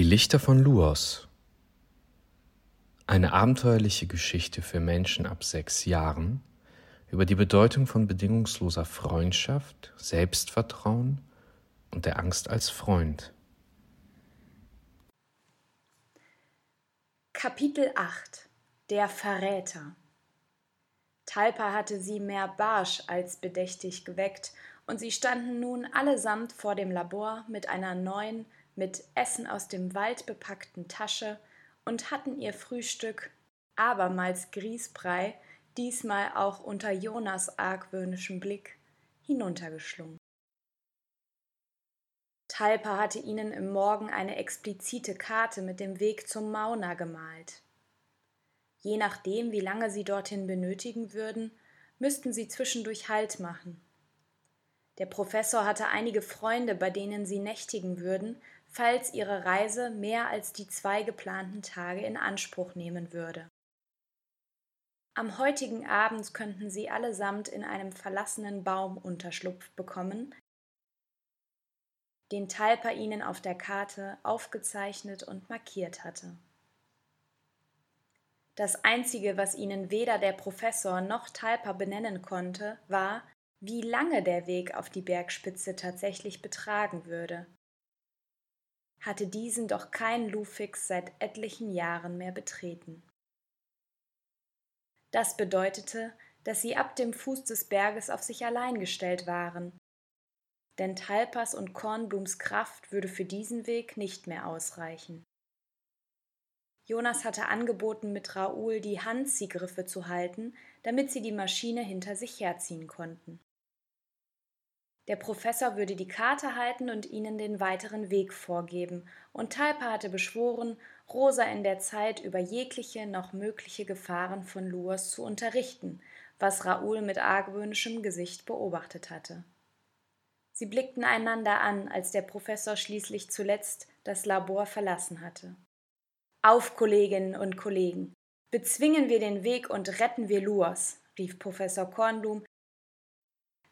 Die Lichter von Luos. Eine abenteuerliche Geschichte für Menschen ab sechs Jahren über die Bedeutung von bedingungsloser Freundschaft, Selbstvertrauen und der Angst als Freund. Kapitel 8 Der Verräter Talpa hatte sie mehr barsch als bedächtig geweckt, und sie standen nun allesamt vor dem Labor mit einer neuen, mit Essen aus dem Wald bepackten Tasche und hatten ihr Frühstück, abermals Grießbrei, diesmal auch unter Jonas argwöhnischem Blick, hinuntergeschlungen. Talpa hatte ihnen im Morgen eine explizite Karte mit dem Weg zum Mauna gemalt. Je nachdem, wie lange sie dorthin benötigen würden, müssten sie zwischendurch Halt machen. Der Professor hatte einige Freunde, bei denen sie nächtigen würden, falls ihre Reise mehr als die zwei geplanten Tage in Anspruch nehmen würde. Am heutigen Abend könnten sie allesamt in einem verlassenen Baum Unterschlupf bekommen, den Talpa ihnen auf der Karte aufgezeichnet und markiert hatte. Das Einzige, was ihnen weder der Professor noch Talpa benennen konnte, war, wie lange der Weg auf die Bergspitze tatsächlich betragen würde. Hatte diesen doch kein Lufix seit etlichen Jahren mehr betreten. Das bedeutete, dass sie ab dem Fuß des Berges auf sich allein gestellt waren, denn Talpas und Kornblums Kraft würde für diesen Weg nicht mehr ausreichen. Jonas hatte angeboten, mit Raoul die Handziehgriffe zu halten, damit sie die Maschine hinter sich herziehen konnten. Der Professor würde die Karte halten und ihnen den weiteren Weg vorgeben, und Talpa hatte beschworen, Rosa in der Zeit über jegliche noch mögliche Gefahren von Luas zu unterrichten, was Raoul mit argwöhnischem Gesicht beobachtet hatte. Sie blickten einander an, als der Professor schließlich zuletzt das Labor verlassen hatte. Auf, Kolleginnen und Kollegen! Bezwingen wir den Weg und retten wir Luas, rief Professor Kornblum,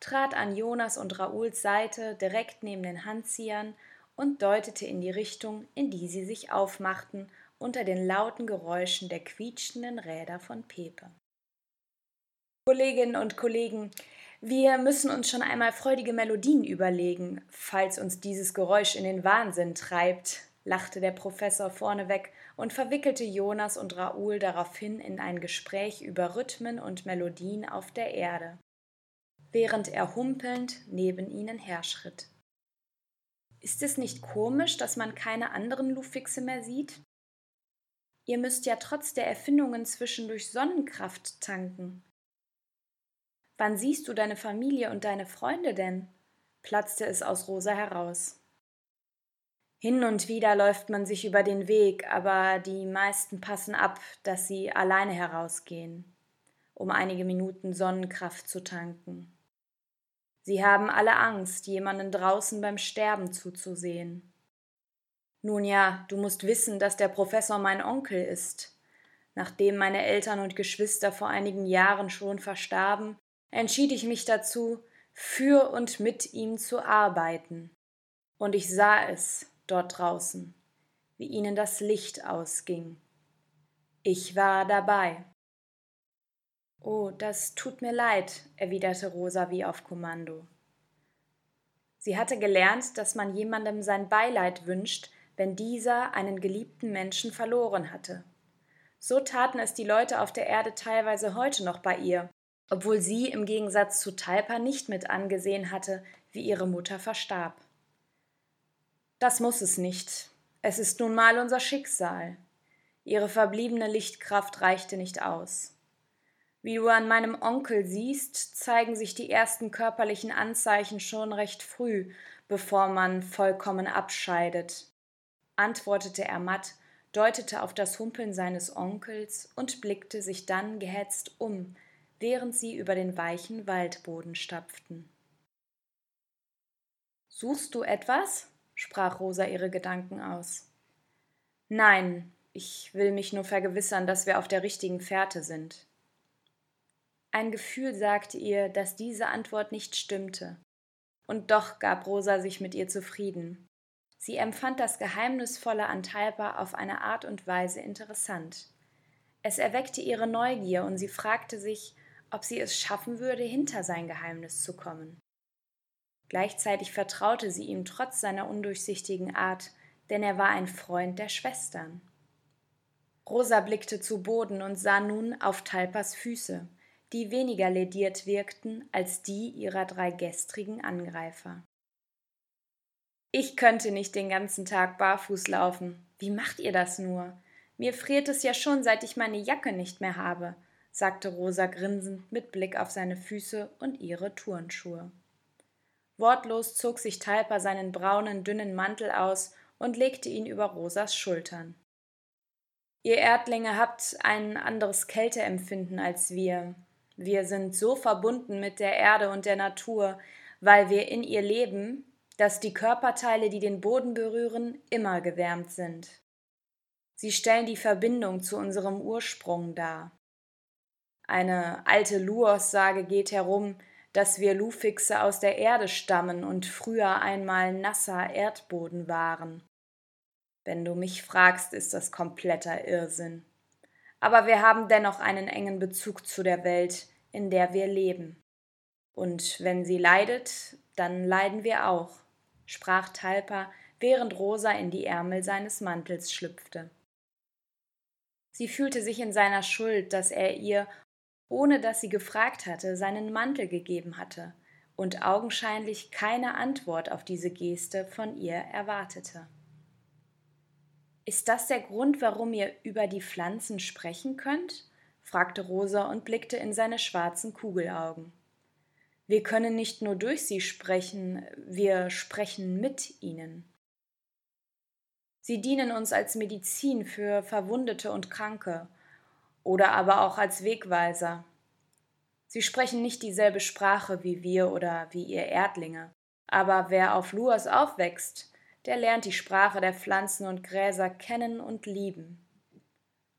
trat an Jonas und Raouls Seite direkt neben den Handziehern und deutete in die Richtung, in die sie sich aufmachten, unter den lauten Geräuschen der quietschenden Räder von Pepe. Kolleginnen und Kollegen, wir müssen uns schon einmal freudige Melodien überlegen, falls uns dieses Geräusch in den Wahnsinn treibt, lachte der Professor vorneweg und verwickelte Jonas und Raoul daraufhin in ein Gespräch über Rhythmen und Melodien auf der Erde, während er humpelnd neben ihnen herschritt. Ist es nicht komisch, dass man keine anderen Luftfixe mehr sieht? Ihr müsst ja trotz der Erfindungen zwischendurch Sonnenkraft tanken. Wann siehst du deine Familie und deine Freunde denn? platzte es aus Rosa heraus. Hin und wieder läuft man sich über den Weg, aber die meisten passen ab, dass sie alleine herausgehen, um einige Minuten Sonnenkraft zu tanken. Sie haben alle Angst, jemanden draußen beim Sterben zuzusehen. Nun ja, du musst wissen, dass der Professor mein Onkel ist. Nachdem meine Eltern und Geschwister vor einigen Jahren schon verstarben, entschied ich mich dazu, für und mit ihm zu arbeiten. Und ich sah es, dort draußen, wie ihnen das Licht ausging. Ich war dabei. Oh, das tut mir leid, erwiderte Rosa wie auf Kommando. Sie hatte gelernt, dass man jemandem sein Beileid wünscht, wenn dieser einen geliebten Menschen verloren hatte. So taten es die Leute auf der Erde teilweise heute noch bei ihr, obwohl sie im Gegensatz zu Talpa nicht mit angesehen hatte, wie ihre Mutter verstarb. Das muss es nicht. Es ist nun mal unser Schicksal. Ihre verbliebene Lichtkraft reichte nicht aus. Wie du an meinem Onkel siehst, zeigen sich die ersten körperlichen Anzeichen schon recht früh, bevor man vollkommen abscheidet, antwortete er matt, deutete auf das Humpeln seines Onkels und blickte sich dann gehetzt um, während sie über den weichen Waldboden stapften. Suchst du etwas? sprach Rosa ihre Gedanken aus. Nein, ich will mich nur vergewissern, dass wir auf der richtigen Fährte sind. Ein Gefühl sagte ihr, dass diese Antwort nicht stimmte. Und doch gab Rosa sich mit ihr zufrieden. Sie empfand das Geheimnisvolle an Talpa auf eine Art und Weise interessant. Es erweckte ihre Neugier und sie fragte sich, ob sie es schaffen würde, hinter sein Geheimnis zu kommen. Gleichzeitig vertraute sie ihm trotz seiner undurchsichtigen Art, denn er war ein Freund der Schwestern. Rosa blickte zu Boden und sah nun auf Talpas Füße, die weniger lediert wirkten als die ihrer drei gestrigen Angreifer. Ich könnte nicht den ganzen Tag barfuß laufen. Wie macht ihr das nur? Mir friert es ja schon, seit ich meine Jacke nicht mehr habe, sagte Rosa grinsend mit Blick auf seine Füße und ihre Turnschuhe. Wortlos zog sich Talpa seinen braunen, dünnen Mantel aus und legte ihn über Rosas Schultern. Ihr Erdlinge habt ein anderes Kälteempfinden als wir. Wir sind so verbunden mit der Erde und der Natur, weil wir in ihr leben, dass die Körperteile, die den Boden berühren, immer gewärmt sind. Sie stellen die Verbindung zu unserem Ursprung dar. Eine alte Lu-Aussage geht herum, dass wir Lufixe aus der Erde stammen und früher einmal nasser Erdboden waren. Wenn du mich fragst, ist das kompletter Irrsinn. Aber wir haben dennoch einen engen Bezug zu der Welt, in der wir leben. Und wenn sie leidet, dann leiden wir auch, sprach Talpa, während Rosa in die Ärmel seines Mantels schlüpfte. Sie fühlte sich in seiner Schuld, dass er ihr, ohne dass sie gefragt hatte, seinen Mantel gegeben hatte und augenscheinlich keine Antwort auf diese Geste von ihr erwartete. Ist das der Grund, warum ihr über die Pflanzen sprechen könnt? fragte Rosa und blickte in seine schwarzen Kugelaugen. Wir können nicht nur durch sie sprechen, wir sprechen mit ihnen. Sie dienen uns als Medizin für Verwundete und Kranke oder aber auch als Wegweiser. Sie sprechen nicht dieselbe Sprache wie wir oder wie ihr Erdlinge, aber wer auf Luas aufwächst, der lernt die Sprache der Pflanzen und Gräser kennen und lieben.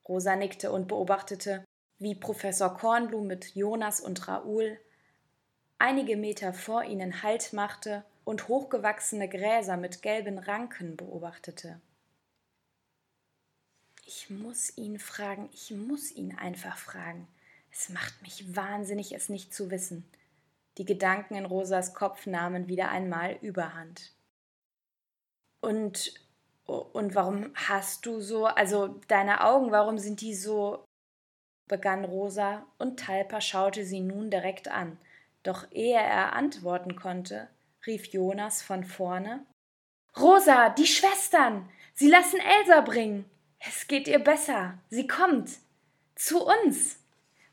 Rosa nickte und beobachtete, wie Professor Kornblum mit Jonas und Raoul einige Meter vor ihnen Halt machte und hochgewachsene Gräser mit gelben Ranken beobachtete. Ich muss ihn fragen, ich muss ihn einfach fragen. Es macht mich wahnsinnig, es nicht zu wissen. Die Gedanken in Rosas Kopf nahmen wieder einmal Überhand. Und, und warum hast du so, also deine Augen, warum sind die so? begann Rosa, und Talpa schaute sie nun direkt an. Doch ehe er antworten konnte, rief Jonas von vorne Rosa, die Schwestern. Sie lassen Elsa bringen. Es geht ihr besser. Sie kommt. Zu uns.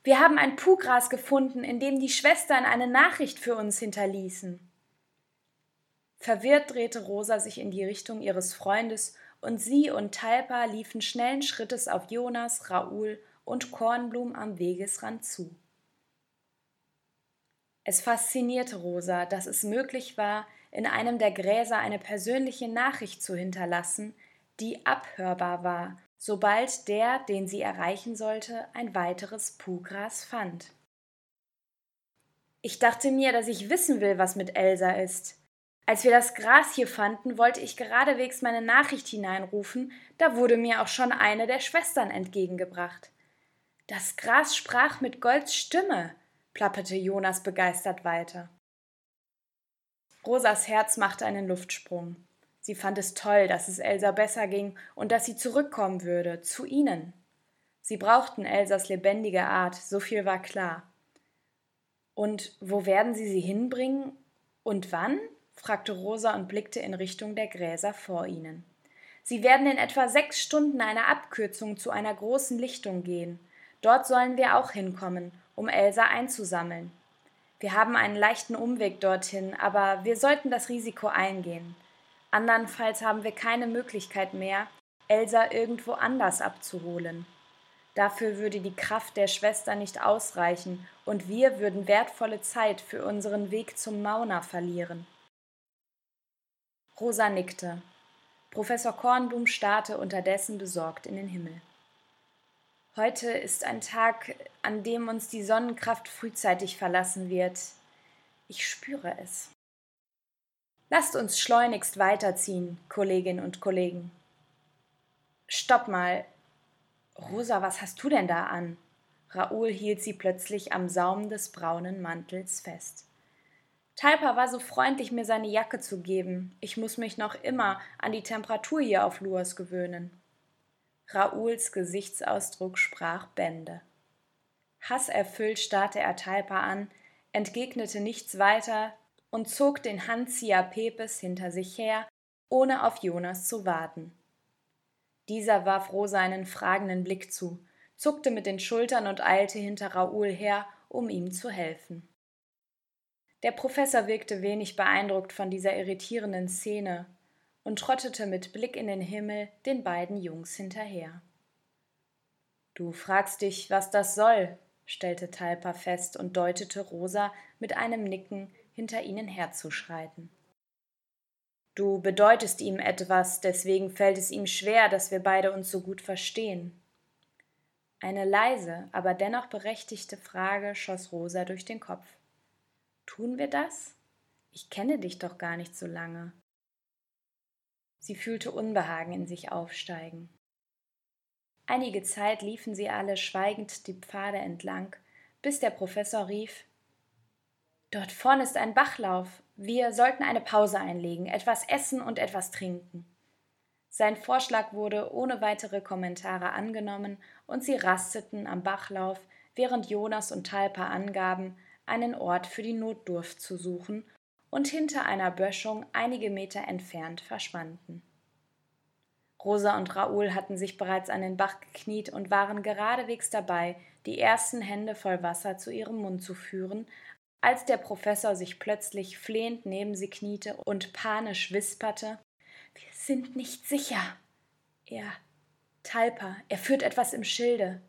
Wir haben ein Puhgras gefunden, in dem die Schwestern eine Nachricht für uns hinterließen. Verwirrt drehte Rosa sich in die Richtung ihres Freundes, und sie und Talpa liefen schnellen Schrittes auf Jonas, Raoul und Kornblum am Wegesrand zu. Es faszinierte Rosa, dass es möglich war, in einem der Gräser eine persönliche Nachricht zu hinterlassen, die abhörbar war, sobald der, den sie erreichen sollte, ein weiteres Puhgras fand. Ich dachte mir, dass ich wissen will, was mit Elsa ist. Als wir das Gras hier fanden, wollte ich geradewegs meine Nachricht hineinrufen, da wurde mir auch schon eine der Schwestern entgegengebracht. Das Gras sprach mit Golds Stimme, plapperte Jonas begeistert weiter. Rosas Herz machte einen Luftsprung. Sie fand es toll, dass es Elsa besser ging und dass sie zurückkommen würde, zu ihnen. Sie brauchten Elsas lebendige Art, so viel war klar. Und wo werden sie sie hinbringen? Und wann? Fragte Rosa und blickte in Richtung der Gräser vor ihnen. Sie werden in etwa sechs Stunden eine Abkürzung zu einer großen Lichtung gehen. Dort sollen wir auch hinkommen, um Elsa einzusammeln. Wir haben einen leichten Umweg dorthin, aber wir sollten das Risiko eingehen. Andernfalls haben wir keine Möglichkeit mehr, Elsa irgendwo anders abzuholen. Dafür würde die Kraft der Schwester nicht ausreichen, und wir würden wertvolle Zeit für unseren Weg zum Mauna verlieren. Rosa nickte. Professor Kornblum starrte unterdessen besorgt in den Himmel. Heute ist ein Tag, an dem uns die Sonnenkraft frühzeitig verlassen wird. Ich spüre es. Lasst uns schleunigst weiterziehen, Kolleginnen und Kollegen. Stopp mal. Rosa, was hast du denn da an? Raoul hielt sie plötzlich am Saum des braunen Mantels fest. Talpa war so freundlich, mir seine Jacke zu geben. Ich muss mich noch immer an die Temperatur hier auf Luas gewöhnen. Raouls Gesichtsausdruck sprach Bände. Hasserfüllt starrte er Talpa an, entgegnete nichts weiter und zog den Handzieher Pepes hinter sich her, ohne auf Jonas zu warten. Dieser warf Rosa einen fragenden Blick zu, zuckte mit den Schultern und eilte hinter Raoul her, um ihm zu helfen. Der Professor wirkte wenig beeindruckt von dieser irritierenden Szene und trottete mit Blick in den Himmel den beiden Jungs hinterher. Du fragst dich, was das soll, stellte Talpa fest und deutete Rosa mit einem Nicken hinter ihnen herzuschreiten. Du bedeutest ihm etwas, deswegen fällt es ihm schwer, dass wir beide uns so gut verstehen. Eine leise, aber dennoch berechtigte Frage schoss Rosa durch den Kopf. Tun wir das? Ich kenne dich doch gar nicht so lange. Sie fühlte Unbehagen in sich aufsteigen. Einige Zeit liefen sie alle schweigend die Pfade entlang, bis der Professor rief Dort vorn ist ein Bachlauf. Wir sollten eine Pause einlegen, etwas essen und etwas trinken. Sein Vorschlag wurde ohne weitere Kommentare angenommen, und sie rasteten am Bachlauf, während Jonas und Talpa angaben, einen Ort für die Notdurft zu suchen und hinter einer Böschung einige Meter entfernt verschwanden. Rosa und Raoul hatten sich bereits an den Bach gekniet und waren geradewegs dabei, die ersten Hände voll Wasser zu ihrem Mund zu führen, als der Professor sich plötzlich flehend neben sie kniete und panisch wisperte Wir sind nicht sicher. Er Talpa, er führt etwas im Schilde.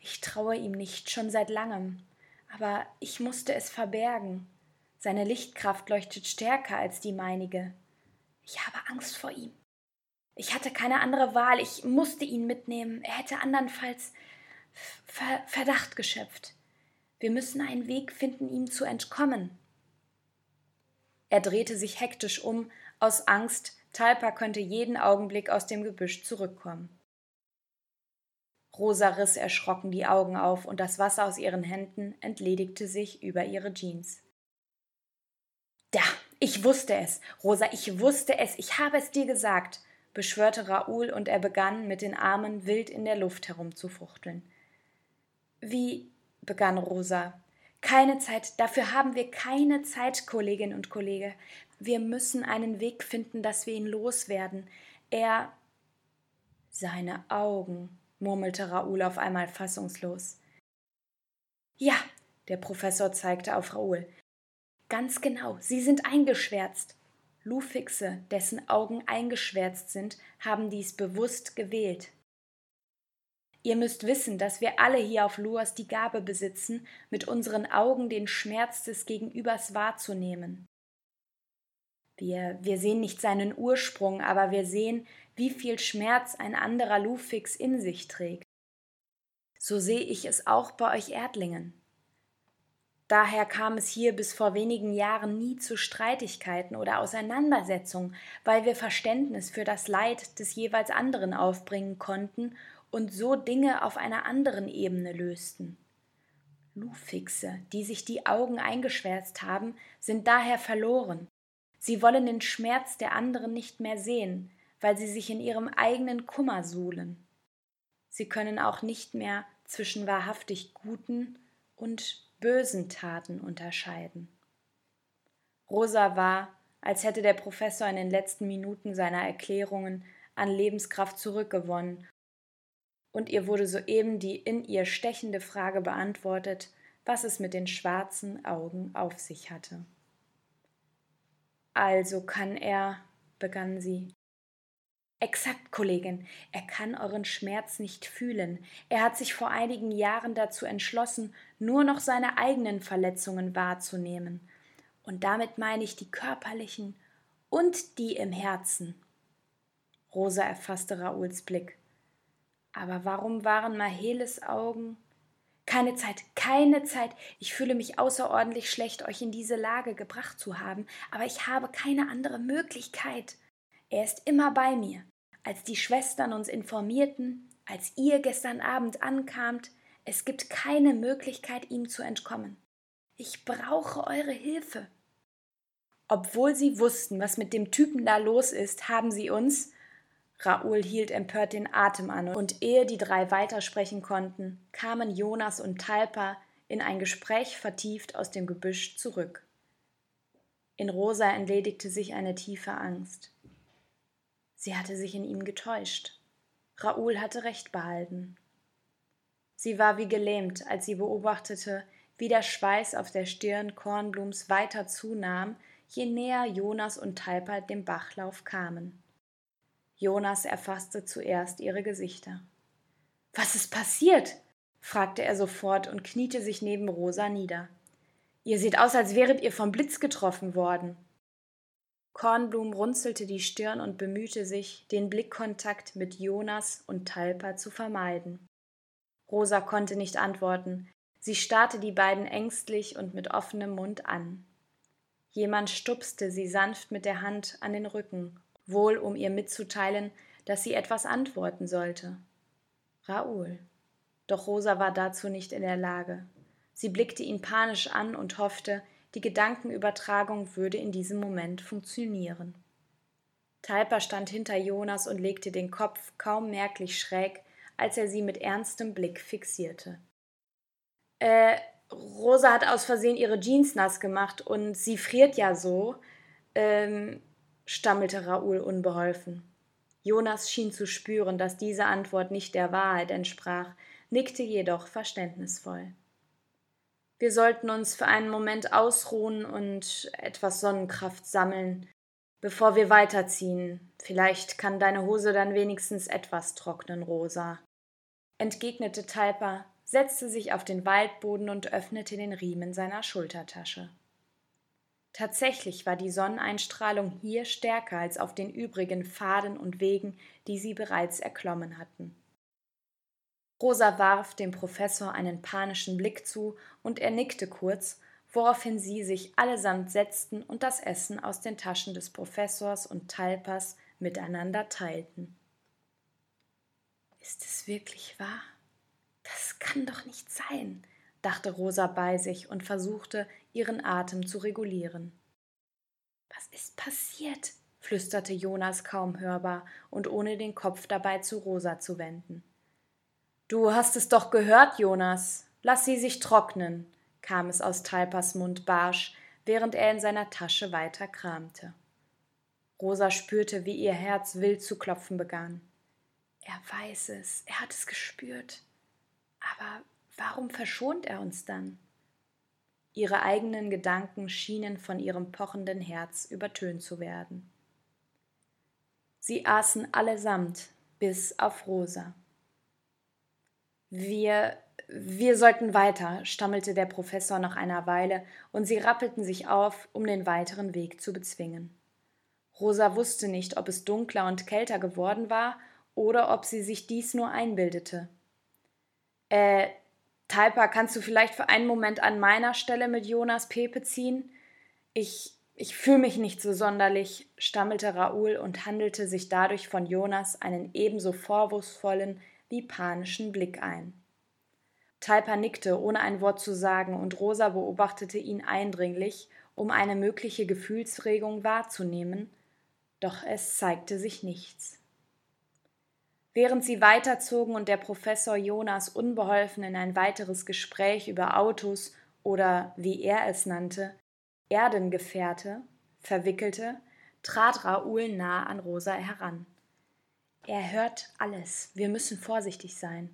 Ich traue ihm nicht, schon seit langem aber ich musste es verbergen. Seine Lichtkraft leuchtet stärker als die meinige. Ich habe Angst vor ihm. Ich hatte keine andere Wahl, ich musste ihn mitnehmen, er hätte andernfalls Ver Verdacht geschöpft. Wir müssen einen Weg finden, ihm zu entkommen. Er drehte sich hektisch um, aus Angst, Talpa könnte jeden Augenblick aus dem Gebüsch zurückkommen. Rosa riss erschrocken die Augen auf und das Wasser aus ihren Händen entledigte sich über ihre Jeans. Da, ich wusste es, Rosa, ich wusste es, ich habe es dir gesagt, beschwörte Raoul und er begann mit den Armen wild in der Luft herumzufuchteln. Wie, begann Rosa. Keine Zeit, dafür haben wir keine Zeit, Kollegin und Kollege. Wir müssen einen Weg finden, dass wir ihn loswerden. Er. Seine Augen, murmelte Raoul auf einmal fassungslos. Ja, der Professor zeigte auf Raoul. Ganz genau, Sie sind eingeschwärzt. Lufixe, dessen Augen eingeschwärzt sind, haben dies bewusst gewählt. Ihr müsst wissen, dass wir alle hier auf Luas die Gabe besitzen, mit unseren Augen den Schmerz des Gegenübers wahrzunehmen. Wir, wir sehen nicht seinen Ursprung, aber wir sehen, wie viel Schmerz ein anderer Lufix in sich trägt. So sehe ich es auch bei euch Erdlingen. Daher kam es hier bis vor wenigen Jahren nie zu Streitigkeiten oder Auseinandersetzungen, weil wir Verständnis für das Leid des jeweils anderen aufbringen konnten und so Dinge auf einer anderen Ebene lösten. Lufixe, die sich die Augen eingeschwärzt haben, sind daher verloren. Sie wollen den Schmerz der anderen nicht mehr sehen, weil sie sich in ihrem eigenen Kummer suhlen. Sie können auch nicht mehr zwischen wahrhaftig guten und bösen Taten unterscheiden. Rosa war, als hätte der Professor in den letzten Minuten seiner Erklärungen an Lebenskraft zurückgewonnen, und ihr wurde soeben die in ihr stechende Frage beantwortet, was es mit den schwarzen Augen auf sich hatte. Also kann er, begann sie, Exakt, Kollegin. Er kann euren Schmerz nicht fühlen. Er hat sich vor einigen Jahren dazu entschlossen, nur noch seine eigenen Verletzungen wahrzunehmen. Und damit meine ich die körperlichen und die im Herzen. Rosa erfasste Raouls Blick. Aber warum waren Maheles Augen? Keine Zeit, keine Zeit. Ich fühle mich außerordentlich schlecht, euch in diese Lage gebracht zu haben, aber ich habe keine andere Möglichkeit. Er ist immer bei mir. Als die Schwestern uns informierten, als ihr gestern Abend ankamt, es gibt keine Möglichkeit, ihm zu entkommen. Ich brauche eure Hilfe. Obwohl sie wussten, was mit dem Typen da los ist, haben sie uns, Raoul hielt empört den Atem an, und ehe die drei weitersprechen konnten, kamen Jonas und Talpa in ein Gespräch vertieft aus dem Gebüsch zurück. In Rosa entledigte sich eine tiefe Angst. Sie hatte sich in ihm getäuscht. Raoul hatte recht behalten. Sie war wie gelähmt, als sie beobachtete, wie der Schweiß auf der Stirn Kornblums weiter zunahm, je näher Jonas und Talpa dem Bachlauf kamen. Jonas erfasste zuerst ihre Gesichter. Was ist passiert? fragte er sofort und kniete sich neben Rosa nieder. Ihr seht aus, als wäret ihr vom Blitz getroffen worden. Kornblum runzelte die Stirn und bemühte sich, den Blickkontakt mit Jonas und Talpa zu vermeiden. Rosa konnte nicht antworten. Sie starrte die beiden ängstlich und mit offenem Mund an. Jemand stupste sie sanft mit der Hand an den Rücken wohl um ihr mitzuteilen, dass sie etwas antworten sollte. Raoul. Doch Rosa war dazu nicht in der Lage. Sie blickte ihn panisch an und hoffte, die Gedankenübertragung würde in diesem Moment funktionieren. Talpa stand hinter Jonas und legte den Kopf kaum merklich schräg, als er sie mit ernstem Blick fixierte. Äh, Rosa hat aus Versehen ihre Jeans nass gemacht und sie friert ja so. Ähm, stammelte Raoul unbeholfen. Jonas schien zu spüren, dass diese Antwort nicht der Wahrheit entsprach, nickte jedoch verständnisvoll. Wir sollten uns für einen Moment ausruhen und etwas Sonnenkraft sammeln, bevor wir weiterziehen. Vielleicht kann deine Hose dann wenigstens etwas trocknen, Rosa. Entgegnete Talpa, setzte sich auf den Waldboden und öffnete den Riemen seiner Schultertasche. Tatsächlich war die Sonneneinstrahlung hier stärker als auf den übrigen Pfaden und Wegen, die sie bereits erklommen hatten. Rosa warf dem Professor einen panischen Blick zu, und er nickte kurz, woraufhin sie sich allesamt setzten und das Essen aus den Taschen des Professors und Talpas miteinander teilten. Ist es wirklich wahr? Das kann doch nicht sein, dachte Rosa bei sich und versuchte, ihren Atem zu regulieren. Was ist passiert? flüsterte Jonas kaum hörbar und ohne den Kopf dabei zu Rosa zu wenden. Du hast es doch gehört, Jonas. Lass sie sich trocknen, kam es aus Talpas Mund barsch, während er in seiner Tasche weiter kramte. Rosa spürte, wie ihr Herz wild zu klopfen begann. Er weiß es, er hat es gespürt. Aber Warum verschont er uns dann? Ihre eigenen Gedanken schienen von ihrem pochenden Herz übertönt zu werden. Sie aßen allesamt, bis auf Rosa. Wir, wir sollten weiter, stammelte der Professor nach einer Weile, und sie rappelten sich auf, um den weiteren Weg zu bezwingen. Rosa wusste nicht, ob es dunkler und kälter geworden war oder ob sie sich dies nur einbildete. Äh, Talpa, kannst du vielleicht für einen Moment an meiner Stelle mit Jonas Pepe ziehen? Ich, ich fühle mich nicht so sonderlich, stammelte Raoul und handelte sich dadurch von Jonas einen ebenso vorwurfsvollen wie panischen Blick ein. Talpa nickte, ohne ein Wort zu sagen, und Rosa beobachtete ihn eindringlich, um eine mögliche Gefühlsregung wahrzunehmen, doch es zeigte sich nichts. Während sie weiterzogen und der Professor Jonas unbeholfen in ein weiteres Gespräch über Autos oder, wie er es nannte, Erdengefährte verwickelte, trat Raoul nah an Rosa heran. Er hört alles. Wir müssen vorsichtig sein.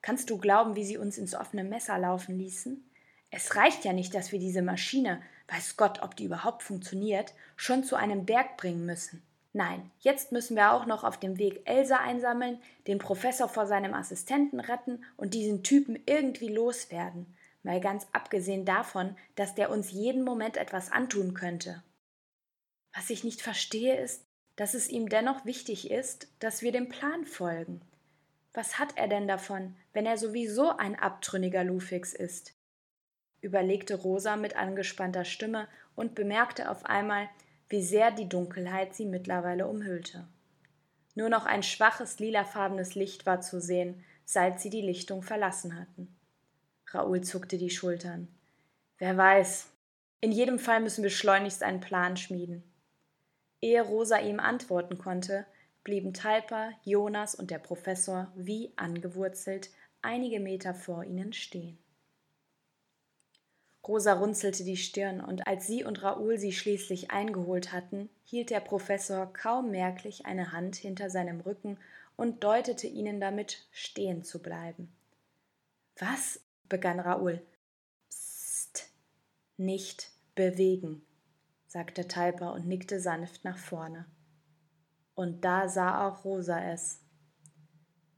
Kannst du glauben, wie sie uns ins offene Messer laufen ließen? Es reicht ja nicht, dass wir diese Maschine, weiß Gott, ob die überhaupt funktioniert, schon zu einem Berg bringen müssen. Nein, jetzt müssen wir auch noch auf dem Weg Elsa einsammeln, den Professor vor seinem Assistenten retten und diesen Typen irgendwie loswerden. Mal ganz abgesehen davon, dass der uns jeden Moment etwas antun könnte. Was ich nicht verstehe, ist, dass es ihm dennoch wichtig ist, dass wir dem Plan folgen. Was hat er denn davon, wenn er sowieso ein abtrünniger Lufix ist? überlegte Rosa mit angespannter Stimme und bemerkte auf einmal, wie sehr die Dunkelheit sie mittlerweile umhüllte. Nur noch ein schwaches lilafarbenes Licht war zu sehen, seit sie die Lichtung verlassen hatten. Raoul zuckte die Schultern. Wer weiß. In jedem Fall müssen wir schleunigst einen Plan schmieden. Ehe Rosa ihm antworten konnte, blieben Talpa, Jonas und der Professor wie angewurzelt einige Meter vor ihnen stehen. Rosa runzelte die Stirn, und als sie und Raoul sie schließlich eingeholt hatten, hielt der Professor kaum merklich eine Hand hinter seinem Rücken und deutete ihnen damit, stehen zu bleiben. Was? begann Raoul. Psst, nicht bewegen, sagte Talpa und nickte sanft nach vorne. Und da sah auch Rosa es.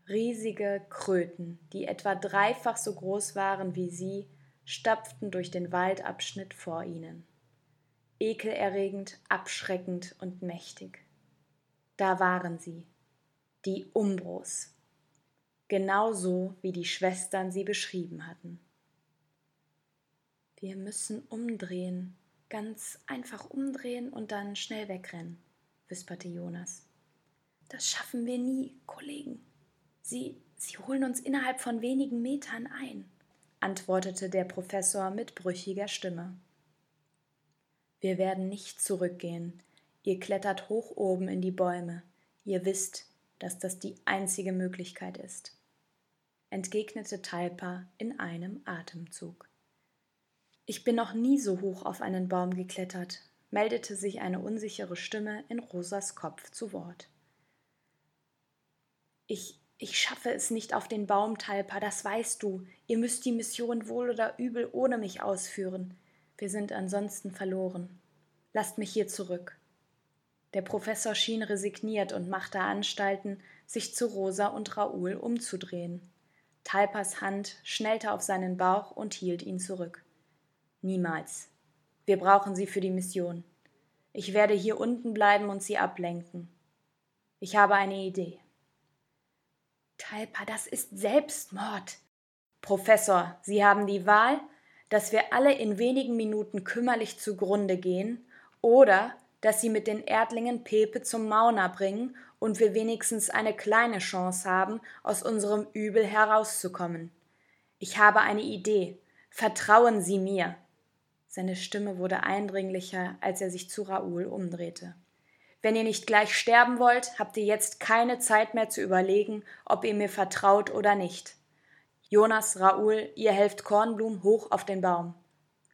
Riesige Kröten, die etwa dreifach so groß waren wie sie, stapften durch den Waldabschnitt vor ihnen. Ekelerregend, abschreckend und mächtig. Da waren sie, die Umbros, genauso wie die Schwestern sie beschrieben hatten. Wir müssen umdrehen, ganz einfach umdrehen und dann schnell wegrennen, wisperte Jonas. Das schaffen wir nie, Kollegen. Sie, sie holen uns innerhalb von wenigen Metern ein antwortete der Professor mit brüchiger Stimme. Wir werden nicht zurückgehen. Ihr klettert hoch oben in die Bäume. Ihr wisst, dass das die einzige Möglichkeit ist, entgegnete Talpa in einem Atemzug. Ich bin noch nie so hoch auf einen Baum geklettert, meldete sich eine unsichere Stimme in Rosas Kopf zu Wort. Ich, ich schaffe es nicht auf den Baum, Talpa, das weißt du. Ihr müsst die Mission wohl oder übel ohne mich ausführen. Wir sind ansonsten verloren. Lasst mich hier zurück. Der Professor schien resigniert und machte Anstalten, sich zu Rosa und Raoul umzudrehen. Talpas Hand schnellte auf seinen Bauch und hielt ihn zurück. Niemals. Wir brauchen sie für die Mission. Ich werde hier unten bleiben und sie ablenken. Ich habe eine Idee. Talpa, das ist Selbstmord. Professor, Sie haben die Wahl, dass wir alle in wenigen Minuten kümmerlich zugrunde gehen oder dass Sie mit den Erdlingen Pepe zum Mauna bringen und wir wenigstens eine kleine Chance haben, aus unserem Übel herauszukommen. Ich habe eine Idee. Vertrauen Sie mir. Seine Stimme wurde eindringlicher, als er sich zu Raoul umdrehte. Wenn ihr nicht gleich sterben wollt, habt ihr jetzt keine Zeit mehr zu überlegen, ob ihr mir vertraut oder nicht. Jonas, Raoul, ihr helft Kornblum hoch auf den Baum.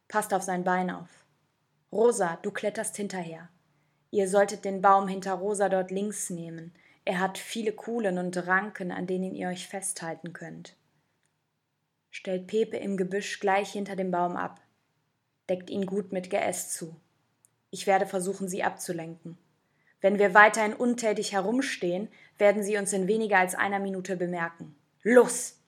Passt auf sein Bein auf. Rosa, du kletterst hinterher. Ihr solltet den Baum hinter Rosa dort links nehmen. Er hat viele Kuhlen und Ranken, an denen ihr euch festhalten könnt. Stellt Pepe im Gebüsch gleich hinter dem Baum ab. Deckt ihn gut mit Geäst zu. Ich werde versuchen, sie abzulenken. Wenn wir weiterhin untätig herumstehen, werden sie uns in weniger als einer Minute bemerken. Los!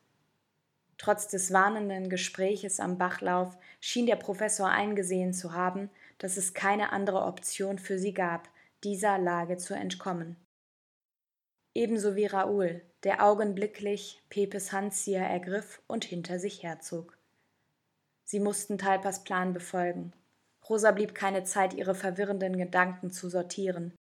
Trotz des warnenden Gespräches am Bachlauf schien der Professor eingesehen zu haben, dass es keine andere Option für sie gab, dieser Lage zu entkommen. Ebenso wie Raoul, der augenblicklich Pepes Handzieher ergriff und hinter sich herzog. Sie mussten Talpas Plan befolgen. Rosa blieb keine Zeit, ihre verwirrenden Gedanken zu sortieren.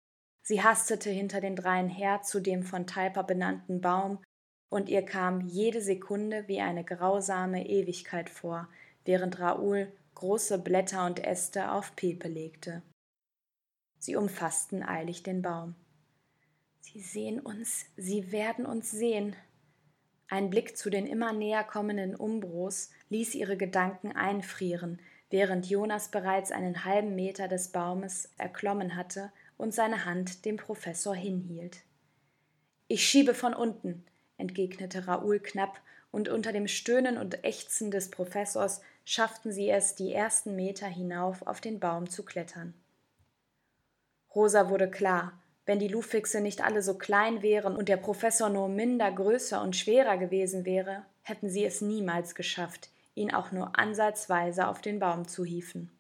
Sie hastete hinter den dreien her zu dem von Talpa benannten Baum, und ihr kam jede Sekunde wie eine grausame Ewigkeit vor, während Raoul große Blätter und Äste auf Pepe legte. Sie umfassten eilig den Baum. Sie sehen uns, sie werden uns sehen. Ein Blick zu den immer näher kommenden Umbros ließ ihre Gedanken einfrieren, während Jonas bereits einen halben Meter des Baumes erklommen hatte und seine Hand dem Professor hinhielt. Ich schiebe von unten, entgegnete Raoul knapp, und unter dem Stöhnen und Ächzen des Professors schafften sie es, die ersten Meter hinauf auf den Baum zu klettern. Rosa wurde klar, wenn die Lufixe nicht alle so klein wären und der Professor nur minder größer und schwerer gewesen wäre, hätten sie es niemals geschafft, ihn auch nur ansatzweise auf den Baum zu hieven.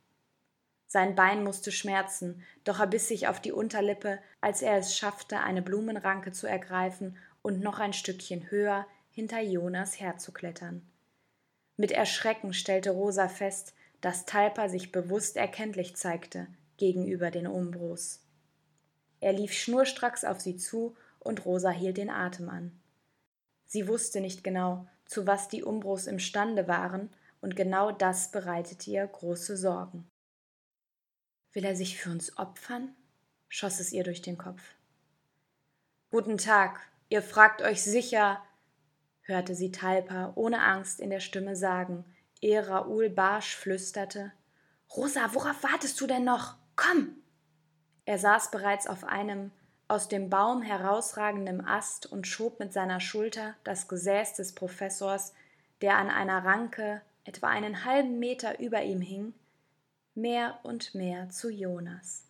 Sein Bein musste schmerzen, doch er biss sich auf die Unterlippe, als er es schaffte, eine Blumenranke zu ergreifen und noch ein Stückchen höher hinter Jonas herzuklettern. Mit Erschrecken stellte Rosa fest, dass Talpa sich bewusst erkenntlich zeigte gegenüber den Umbros. Er lief schnurstracks auf sie zu und Rosa hielt den Atem an. Sie wusste nicht genau, zu was die Umbros imstande waren, und genau das bereitete ihr große Sorgen. Will er sich für uns opfern? schoss es ihr durch den Kopf. Guten Tag, ihr fragt euch sicher, hörte sie Talpa ohne Angst in der Stimme sagen, ehe Raoul barsch flüsterte: Rosa, worauf wartest du denn noch? Komm! Er saß bereits auf einem aus dem Baum herausragenden Ast und schob mit seiner Schulter das Gesäß des Professors, der an einer Ranke etwa einen halben Meter über ihm hing, mehr und mehr zu Jonas.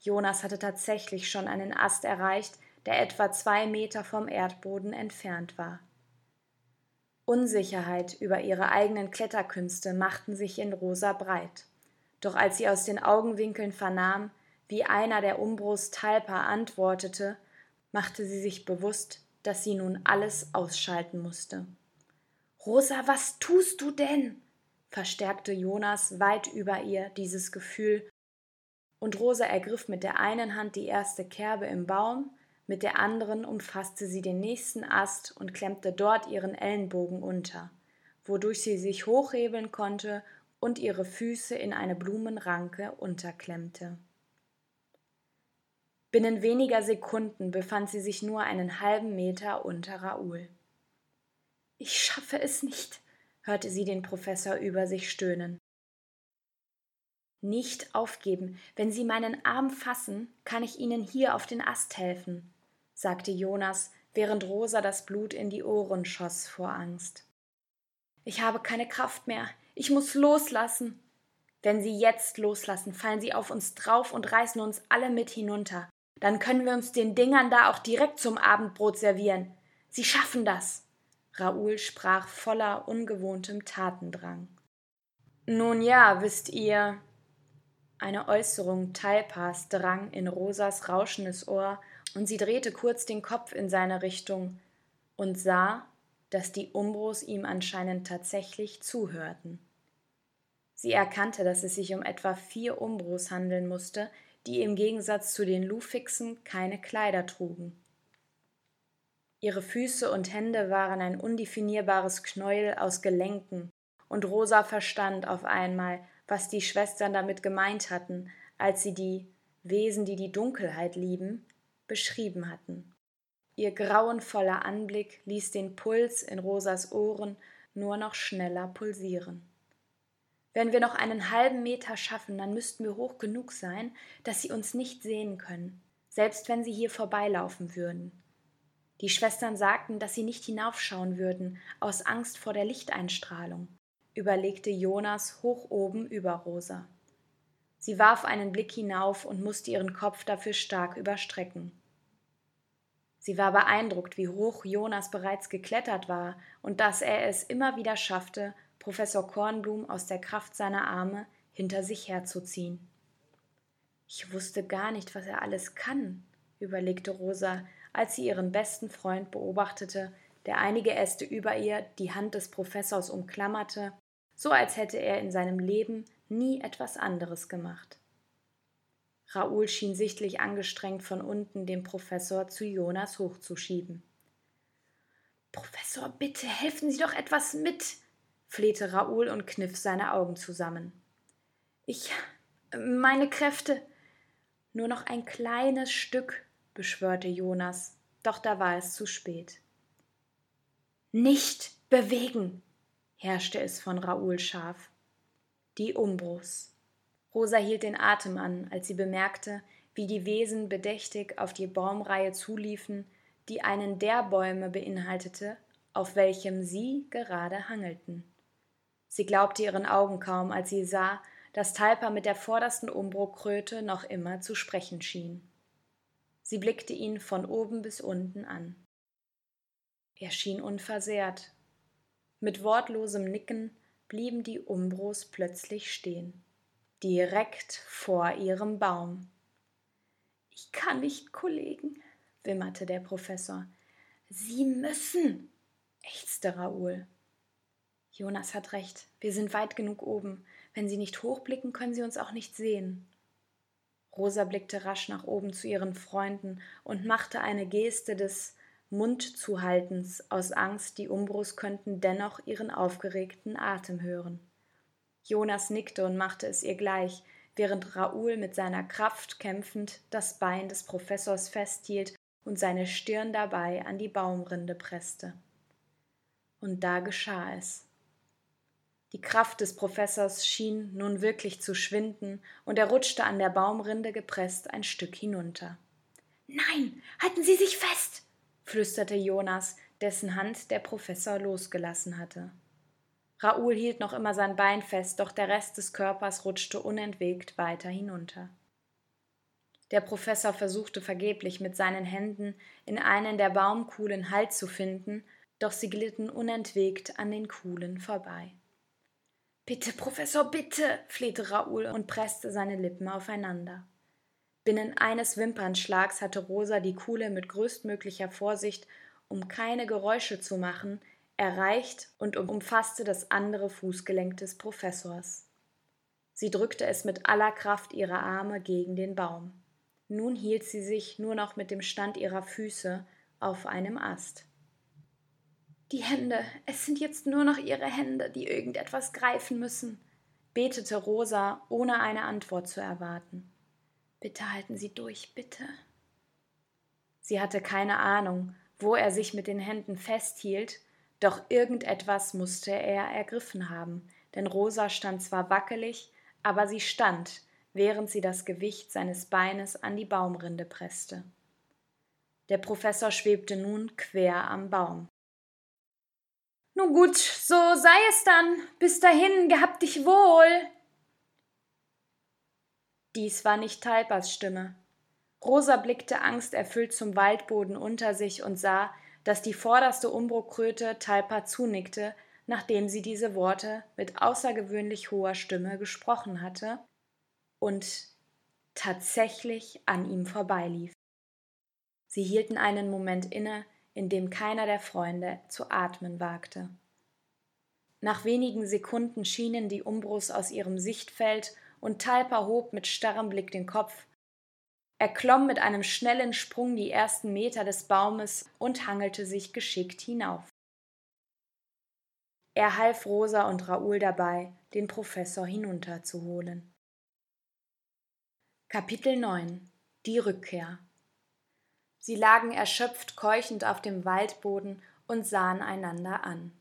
Jonas hatte tatsächlich schon einen Ast erreicht, der etwa zwei Meter vom Erdboden entfernt war. Unsicherheit über ihre eigenen Kletterkünste machten sich in Rosa breit. Doch als sie aus den Augenwinkeln vernahm, wie einer der Umbros Talpa antwortete, machte sie sich bewusst, dass sie nun alles ausschalten musste. Rosa, was tust du denn? Verstärkte Jonas weit über ihr dieses Gefühl, und Rosa ergriff mit der einen Hand die erste Kerbe im Baum, mit der anderen umfasste sie den nächsten Ast und klemmte dort ihren Ellenbogen unter, wodurch sie sich hochhebeln konnte und ihre Füße in eine Blumenranke unterklemmte. Binnen weniger Sekunden befand sie sich nur einen halben Meter unter Raoul. Ich schaffe es nicht, hörte sie den Professor über sich stöhnen. Nicht aufgeben. Wenn Sie meinen Arm fassen, kann ich Ihnen hier auf den Ast helfen, sagte Jonas, während Rosa das Blut in die Ohren schoss vor Angst. Ich habe keine Kraft mehr. Ich muss loslassen. Wenn Sie jetzt loslassen, fallen Sie auf uns drauf und reißen uns alle mit hinunter. Dann können wir uns den Dingern da auch direkt zum Abendbrot servieren. Sie schaffen das. Raoul sprach voller ungewohntem Tatendrang. Nun ja, wisst ihr. Eine Äußerung Talpas drang in Rosas rauschendes Ohr, und sie drehte kurz den Kopf in seine Richtung und sah, dass die Umbros ihm anscheinend tatsächlich zuhörten. Sie erkannte, dass es sich um etwa vier Umbros handeln musste, die im Gegensatz zu den Lufixen keine Kleider trugen. Ihre Füße und Hände waren ein undefinierbares Knäuel aus Gelenken, und Rosa verstand auf einmal, was die Schwestern damit gemeint hatten, als sie die Wesen, die die Dunkelheit lieben, beschrieben hatten. Ihr grauenvoller Anblick ließ den Puls in Rosas Ohren nur noch schneller pulsieren. Wenn wir noch einen halben Meter schaffen, dann müssten wir hoch genug sein, dass sie uns nicht sehen können, selbst wenn sie hier vorbeilaufen würden. Die Schwestern sagten, dass sie nicht hinaufschauen würden, aus Angst vor der Lichteinstrahlung, überlegte Jonas hoch oben über Rosa. Sie warf einen Blick hinauf und musste ihren Kopf dafür stark überstrecken. Sie war beeindruckt, wie hoch Jonas bereits geklettert war und dass er es immer wieder schaffte, Professor Kornblum aus der Kraft seiner Arme hinter sich herzuziehen. Ich wusste gar nicht, was er alles kann, überlegte Rosa, als sie ihren besten Freund beobachtete, der einige Äste über ihr die Hand des Professors umklammerte, so als hätte er in seinem Leben nie etwas anderes gemacht. Raoul schien sichtlich angestrengt von unten den Professor zu Jonas hochzuschieben. Professor, bitte helfen Sie doch etwas mit, flehte Raoul und kniff seine Augen zusammen. Ich. meine Kräfte. Nur noch ein kleines Stück, beschwörte Jonas, doch da war es zu spät. Nicht bewegen, herrschte es von Raoul scharf. Die Umbros. Rosa hielt den Atem an, als sie bemerkte, wie die Wesen bedächtig auf die Baumreihe zuliefen, die einen der Bäume beinhaltete, auf welchem sie gerade hangelten. Sie glaubte ihren Augen kaum, als sie sah, dass Talpa mit der vordersten Umbrokröte noch immer zu sprechen schien. Sie blickte ihn von oben bis unten an. Er schien unversehrt. Mit wortlosem Nicken blieben die Umbros plötzlich stehen, direkt vor ihrem Baum. Ich kann nicht, Kollegen, wimmerte der Professor. Sie müssen, ächzte Raoul. Jonas hat recht, wir sind weit genug oben. Wenn Sie nicht hochblicken, können Sie uns auch nicht sehen. Rosa blickte rasch nach oben zu ihren Freunden und machte eine Geste des Mundzuhaltens aus Angst, die Umbros könnten dennoch ihren aufgeregten Atem hören. Jonas nickte und machte es ihr gleich, während Raoul mit seiner Kraft kämpfend das Bein des Professors festhielt und seine Stirn dabei an die Baumrinde presste. Und da geschah es. Die Kraft des Professors schien nun wirklich zu schwinden, und er rutschte an der Baumrinde gepresst ein Stück hinunter. Nein, halten Sie sich fest, flüsterte Jonas, dessen Hand der Professor losgelassen hatte. Raoul hielt noch immer sein Bein fest, doch der Rest des Körpers rutschte unentwegt weiter hinunter. Der Professor versuchte vergeblich mit seinen Händen in einen der Baumkuhlen Halt zu finden, doch sie glitten unentwegt an den Kuhlen vorbei. Bitte, Professor, bitte, flehte Raoul und presste seine Lippen aufeinander. Binnen eines Wimpernschlags hatte Rosa die Kuhle mit größtmöglicher Vorsicht, um keine Geräusche zu machen, erreicht und umfasste das andere Fußgelenk des Professors. Sie drückte es mit aller Kraft ihrer Arme gegen den Baum. Nun hielt sie sich nur noch mit dem Stand ihrer Füße auf einem Ast. Die Hände, es sind jetzt nur noch ihre Hände, die irgendetwas greifen müssen, betete Rosa, ohne eine Antwort zu erwarten. Bitte halten Sie durch, bitte. Sie hatte keine Ahnung, wo er sich mit den Händen festhielt, doch irgendetwas musste er ergriffen haben, denn Rosa stand zwar wackelig, aber sie stand, während sie das Gewicht seines Beines an die Baumrinde presste. Der Professor schwebte nun quer am Baum. Nun gut, so sei es dann. Bis dahin, gehabt dich wohl. Dies war nicht Talpas Stimme. Rosa blickte angsterfüllt zum Waldboden unter sich und sah, dass die vorderste Umbrokröte Talpa zunickte, nachdem sie diese Worte mit außergewöhnlich hoher Stimme gesprochen hatte und tatsächlich an ihm vorbeilief. Sie hielten einen Moment inne, in dem keiner der Freunde zu atmen wagte. Nach wenigen Sekunden schienen die Umbros aus ihrem Sichtfeld und Talpa hob mit starrem Blick den Kopf. Er klomm mit einem schnellen Sprung die ersten Meter des Baumes und hangelte sich geschickt hinauf. Er half Rosa und Raoul dabei, den Professor hinunterzuholen. Kapitel 9 Die Rückkehr Sie lagen erschöpft keuchend auf dem Waldboden und sahen einander an.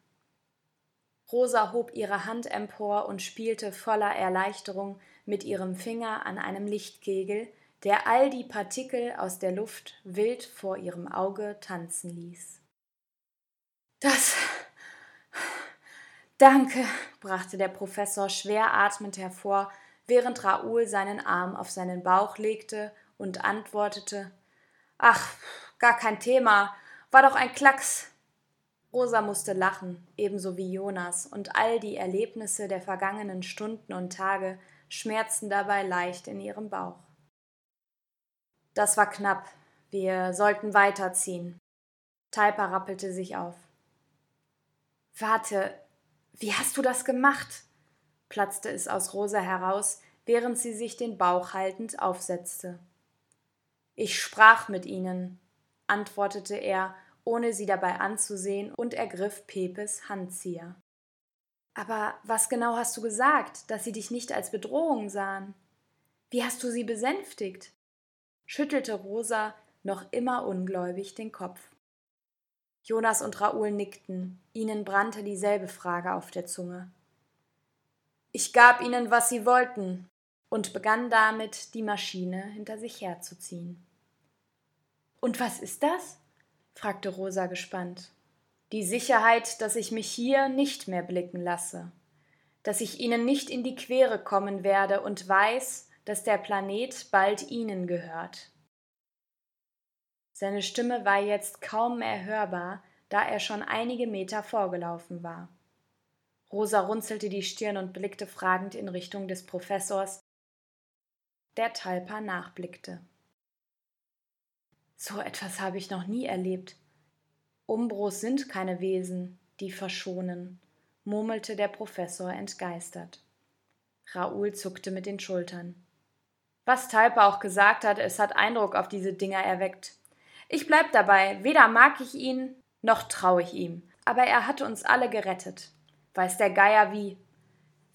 Rosa hob ihre Hand empor und spielte voller Erleichterung mit ihrem Finger an einem Lichtkegel, der all die Partikel aus der Luft wild vor ihrem Auge tanzen ließ. Das. Danke, brachte der Professor schwer atmend hervor, während Raoul seinen Arm auf seinen Bauch legte und antwortete Ach, gar kein Thema. War doch ein Klacks. Rosa musste lachen, ebenso wie Jonas, und all die Erlebnisse der vergangenen Stunden und Tage schmerzten dabei leicht in ihrem Bauch. Das war knapp. Wir sollten weiterziehen. Talpa rappelte sich auf. Warte, wie hast du das gemacht? platzte es aus Rosa heraus, während sie sich den Bauch haltend aufsetzte. Ich sprach mit ihnen, antwortete er, ohne sie dabei anzusehen, und ergriff Pepes Handzieher. Aber was genau hast du gesagt, dass sie dich nicht als Bedrohung sahen? Wie hast du sie besänftigt? schüttelte Rosa noch immer ungläubig den Kopf. Jonas und Raoul nickten, ihnen brannte dieselbe Frage auf der Zunge. Ich gab ihnen, was sie wollten, und begann damit, die Maschine hinter sich herzuziehen. Und was ist das? fragte Rosa gespannt. Die Sicherheit, dass ich mich hier nicht mehr blicken lasse, dass ich ihnen nicht in die Quere kommen werde und weiß, dass der Planet bald ihnen gehört. Seine Stimme war jetzt kaum mehr hörbar, da er schon einige Meter vorgelaufen war. Rosa runzelte die Stirn und blickte fragend in Richtung des Professors, der Talpa nachblickte. So etwas habe ich noch nie erlebt. Umbros sind keine Wesen, die verschonen, murmelte der Professor entgeistert. Raoul zuckte mit den Schultern. Was Talpa auch gesagt hat, es hat Eindruck auf diese Dinger erweckt. Ich bleib dabei, weder mag ich ihn, noch traue ich ihm. Aber er hat uns alle gerettet. Weiß der Geier wie.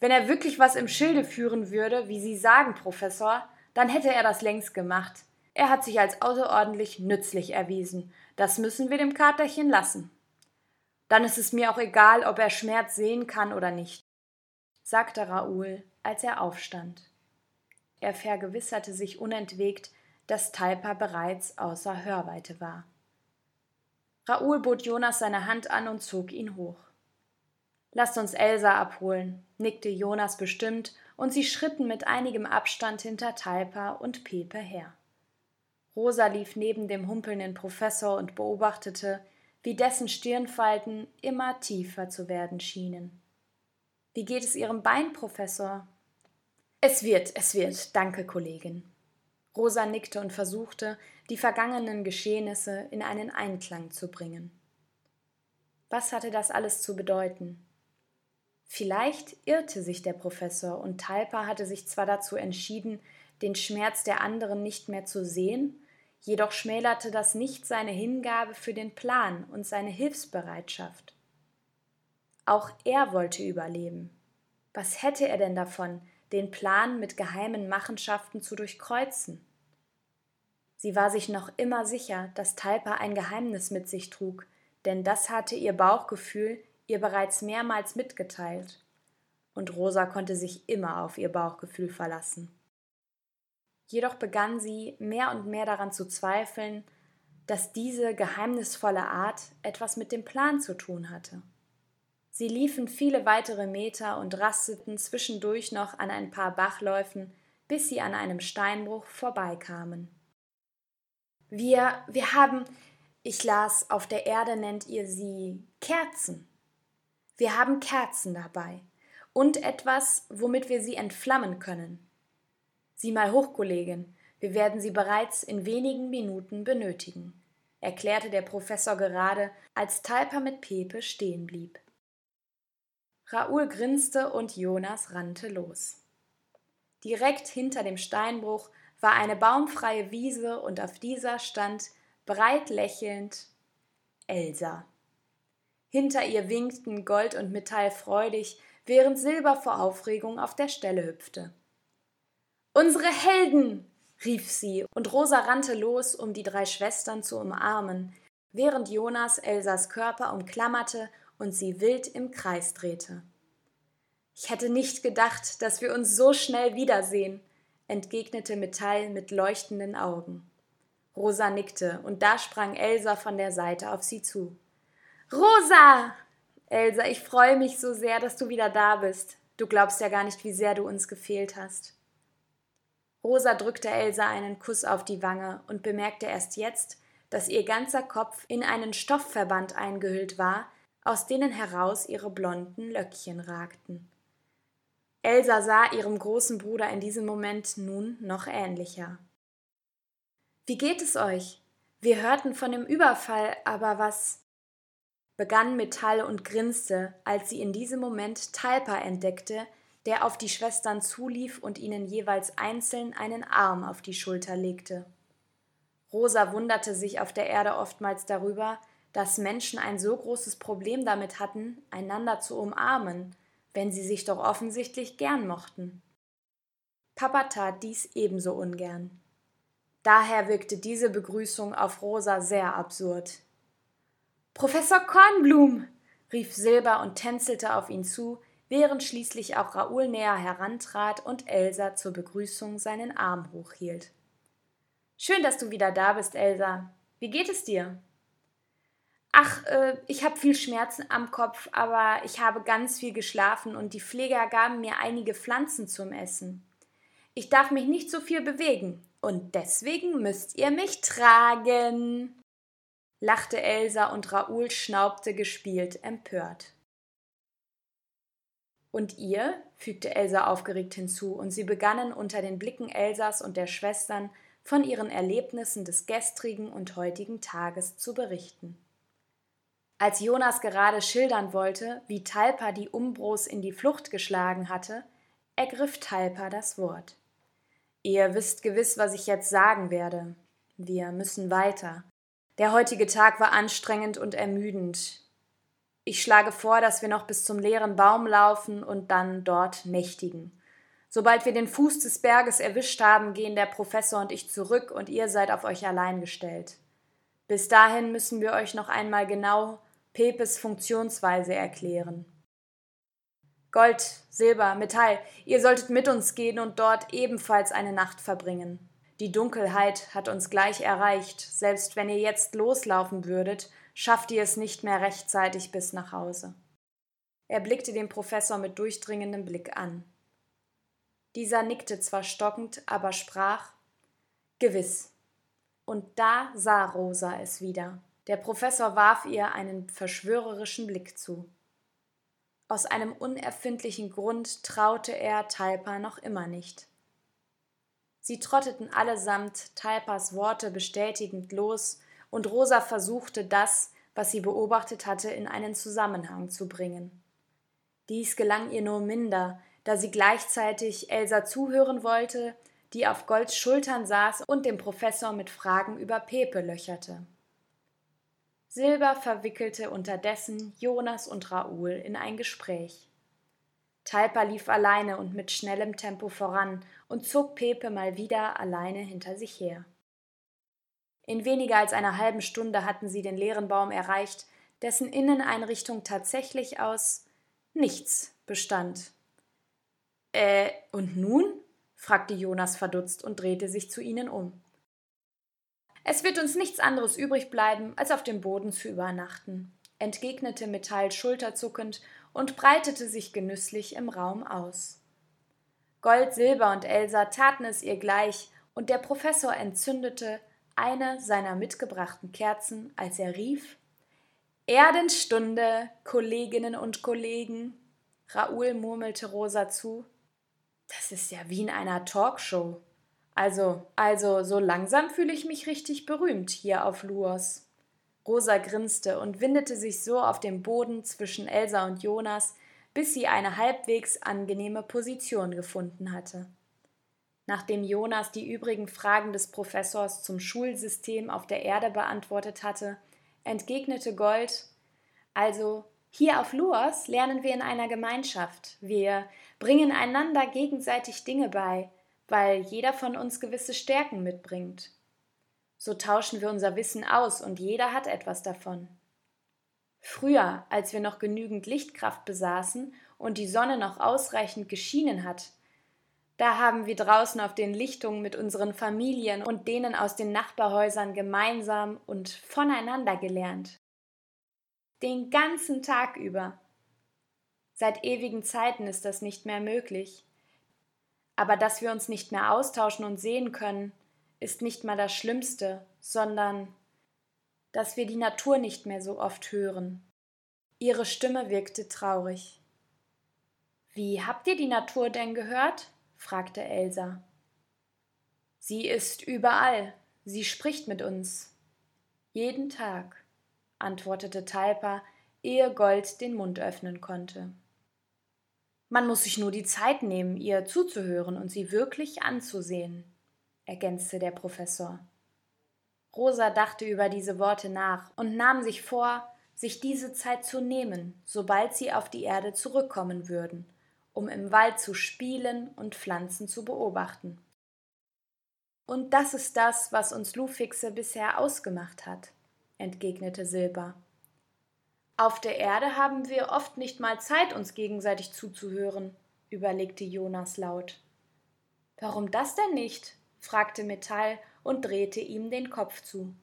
Wenn er wirklich was im Schilde führen würde, wie Sie sagen, Professor, dann hätte er das längst gemacht. Er hat sich als außerordentlich nützlich erwiesen. Das müssen wir dem Katerchen lassen. Dann ist es mir auch egal, ob er Schmerz sehen kann oder nicht, sagte Raoul, als er aufstand. Er vergewisserte sich unentwegt, dass Talpa bereits außer Hörweite war. Raoul bot Jonas seine Hand an und zog ihn hoch. Lasst uns Elsa abholen, nickte Jonas bestimmt, und sie schritten mit einigem Abstand hinter Talpa und Pepe her. Rosa lief neben dem humpelnden Professor und beobachtete, wie dessen Stirnfalten immer tiefer zu werden schienen. Wie geht es Ihrem Bein, Professor? Es wird, es wird, danke, Kollegin. Rosa nickte und versuchte, die vergangenen Geschehnisse in einen Einklang zu bringen. Was hatte das alles zu bedeuten? Vielleicht irrte sich der Professor und Talpa hatte sich zwar dazu entschieden, den Schmerz der anderen nicht mehr zu sehen, jedoch schmälerte das nicht seine Hingabe für den Plan und seine Hilfsbereitschaft. Auch er wollte überleben. Was hätte er denn davon, den Plan mit geheimen Machenschaften zu durchkreuzen. Sie war sich noch immer sicher, dass Talpa ein Geheimnis mit sich trug, denn das hatte ihr Bauchgefühl ihr bereits mehrmals mitgeteilt. Und Rosa konnte sich immer auf ihr Bauchgefühl verlassen. Jedoch begann sie mehr und mehr daran zu zweifeln, dass diese geheimnisvolle Art etwas mit dem Plan zu tun hatte. Sie liefen viele weitere Meter und rasteten zwischendurch noch an ein paar Bachläufen, bis sie an einem Steinbruch vorbeikamen. Wir, wir haben, ich las, auf der Erde nennt ihr sie Kerzen. Wir haben Kerzen dabei und etwas, womit wir sie entflammen können. Sieh mal hoch, Kollegin, wir werden sie bereits in wenigen Minuten benötigen, erklärte der Professor gerade, als Talpa mit Pepe stehen blieb. Raoul grinste und Jonas rannte los. Direkt hinter dem Steinbruch war eine baumfreie Wiese und auf dieser stand, breit lächelnd, Elsa. Hinter ihr winkten Gold und Metall freudig, während Silber vor Aufregung auf der Stelle hüpfte. Unsere Helden! rief sie, und Rosa rannte los, um die drei Schwestern zu umarmen, während Jonas Elsas Körper umklammerte und sie wild im Kreis drehte. Ich hätte nicht gedacht, dass wir uns so schnell wiedersehen, entgegnete Metall mit leuchtenden Augen. Rosa nickte, und da sprang Elsa von der Seite auf sie zu. Rosa! Elsa, ich freue mich so sehr, dass du wieder da bist. Du glaubst ja gar nicht, wie sehr du uns gefehlt hast. Rosa drückte Elsa einen Kuss auf die Wange und bemerkte erst jetzt, dass ihr ganzer Kopf in einen Stoffverband eingehüllt war, aus denen heraus ihre blonden Löckchen ragten. Elsa sah ihrem großen Bruder in diesem Moment nun noch ähnlicher. Wie geht es euch? Wir hörten von dem Überfall, aber was? begann Metall und grinste, als sie in diesem Moment Talpa entdeckte, der auf die Schwestern zulief und ihnen jeweils einzeln einen Arm auf die Schulter legte. Rosa wunderte sich auf der Erde oftmals darüber, dass Menschen ein so großes Problem damit hatten, einander zu umarmen, wenn sie sich doch offensichtlich gern mochten. Papa tat dies ebenso ungern. Daher wirkte diese Begrüßung auf Rosa sehr absurd. Professor Kornblum! rief Silber und tänzelte auf ihn zu, während schließlich auch Raoul näher herantrat und Elsa zur Begrüßung seinen Arm hochhielt. Schön, dass du wieder da bist, Elsa. Wie geht es dir? Ach, äh, ich habe viel Schmerzen am Kopf, aber ich habe ganz viel geschlafen und die Pfleger gaben mir einige Pflanzen zum Essen. Ich darf mich nicht so viel bewegen und deswegen müsst ihr mich tragen, lachte Elsa und Raoul schnaubte gespielt empört. Und ihr? fügte Elsa aufgeregt hinzu, und sie begannen unter den Blicken Elsas und der Schwestern von ihren Erlebnissen des gestrigen und heutigen Tages zu berichten. Als Jonas gerade schildern wollte, wie Talpa die Umbros in die Flucht geschlagen hatte, ergriff Talpa das Wort. Ihr wisst gewiss, was ich jetzt sagen werde. Wir müssen weiter. Der heutige Tag war anstrengend und ermüdend. Ich schlage vor, dass wir noch bis zum leeren Baum laufen und dann dort nächtigen. Sobald wir den Fuß des Berges erwischt haben, gehen der Professor und ich zurück und ihr seid auf euch allein gestellt. Bis dahin müssen wir euch noch einmal genau Pepes Funktionsweise erklären. Gold, Silber, Metall, ihr solltet mit uns gehen und dort ebenfalls eine Nacht verbringen. Die Dunkelheit hat uns gleich erreicht, selbst wenn ihr jetzt loslaufen würdet, schafft ihr es nicht mehr rechtzeitig bis nach Hause. Er blickte den Professor mit durchdringendem Blick an. Dieser nickte zwar stockend, aber sprach Gewiss. Und da sah Rosa es wieder. Der Professor warf ihr einen verschwörerischen Blick zu. Aus einem unerfindlichen Grund traute er Talpa noch immer nicht. Sie trotteten allesamt Talpas Worte bestätigend los, und Rosa versuchte das, was sie beobachtet hatte, in einen Zusammenhang zu bringen. Dies gelang ihr nur minder, da sie gleichzeitig Elsa zuhören wollte, die auf Golds Schultern saß und den Professor mit Fragen über Pepe löcherte. Silber verwickelte unterdessen Jonas und Raoul in ein Gespräch. Talpa lief alleine und mit schnellem Tempo voran und zog Pepe mal wieder alleine hinter sich her. In weniger als einer halben Stunde hatten sie den leeren Baum erreicht, dessen Inneneinrichtung tatsächlich aus nichts bestand. Äh, und nun? fragte Jonas verdutzt und drehte sich zu ihnen um. Es wird uns nichts anderes übrig bleiben, als auf dem Boden zu übernachten, entgegnete Metall schulterzuckend und breitete sich genüsslich im Raum aus. Gold, Silber und Elsa taten es ihr gleich, und der Professor entzündete eine seiner mitgebrachten Kerzen, als er rief Erdenstunde, Kolleginnen und Kollegen. Raoul murmelte Rosa zu. Das ist ja wie in einer Talkshow. Also, also, so langsam fühle ich mich richtig berühmt hier auf Luos. Rosa grinste und windete sich so auf dem Boden zwischen Elsa und Jonas, bis sie eine halbwegs angenehme Position gefunden hatte. Nachdem Jonas die übrigen Fragen des Professors zum Schulsystem auf der Erde beantwortet hatte, entgegnete Gold Also, hier auf Luos lernen wir in einer Gemeinschaft. Wir bringen einander gegenseitig Dinge bei, weil jeder von uns gewisse Stärken mitbringt. So tauschen wir unser Wissen aus und jeder hat etwas davon. Früher, als wir noch genügend Lichtkraft besaßen und die Sonne noch ausreichend geschienen hat, da haben wir draußen auf den Lichtungen mit unseren Familien und denen aus den Nachbarhäusern gemeinsam und voneinander gelernt. Den ganzen Tag über. Seit ewigen Zeiten ist das nicht mehr möglich. Aber dass wir uns nicht mehr austauschen und sehen können, ist nicht mal das Schlimmste, sondern dass wir die Natur nicht mehr so oft hören. Ihre Stimme wirkte traurig. Wie habt ihr die Natur denn gehört? fragte Elsa. Sie ist überall, sie spricht mit uns. Jeden Tag, antwortete Talpa, ehe Gold den Mund öffnen konnte. Man muss sich nur die Zeit nehmen, ihr zuzuhören und sie wirklich anzusehen, ergänzte der Professor. Rosa dachte über diese Worte nach und nahm sich vor, sich diese Zeit zu nehmen, sobald sie auf die Erde zurückkommen würden, um im Wald zu spielen und Pflanzen zu beobachten. Und das ist das, was uns Lufixe bisher ausgemacht hat, entgegnete Silber. Auf der Erde haben wir oft nicht mal Zeit, uns gegenseitig zuzuhören, überlegte Jonas laut. Warum das denn nicht? Fragte Metall und drehte ihm den Kopf zu.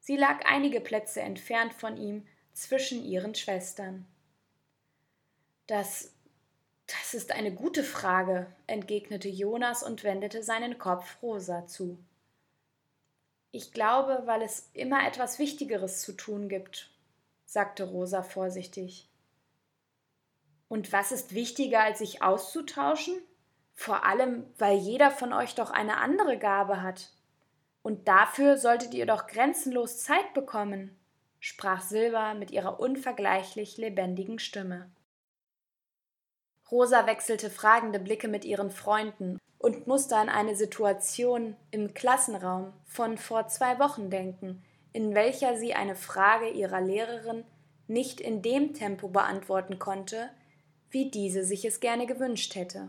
Sie lag einige Plätze entfernt von ihm, zwischen ihren Schwestern. Das das ist eine gute Frage, entgegnete Jonas und wendete seinen Kopf Rosa zu. Ich glaube, weil es immer etwas Wichtigeres zu tun gibt, sagte Rosa vorsichtig. Und was ist wichtiger, als sich auszutauschen? Vor allem, weil jeder von euch doch eine andere Gabe hat. Und dafür solltet ihr doch grenzenlos Zeit bekommen. sprach Silber mit ihrer unvergleichlich lebendigen Stimme. Rosa wechselte fragende Blicke mit ihren Freunden und musste an eine Situation im Klassenraum von vor zwei Wochen denken, in welcher sie eine Frage ihrer Lehrerin nicht in dem Tempo beantworten konnte, wie diese sich es gerne gewünscht hätte.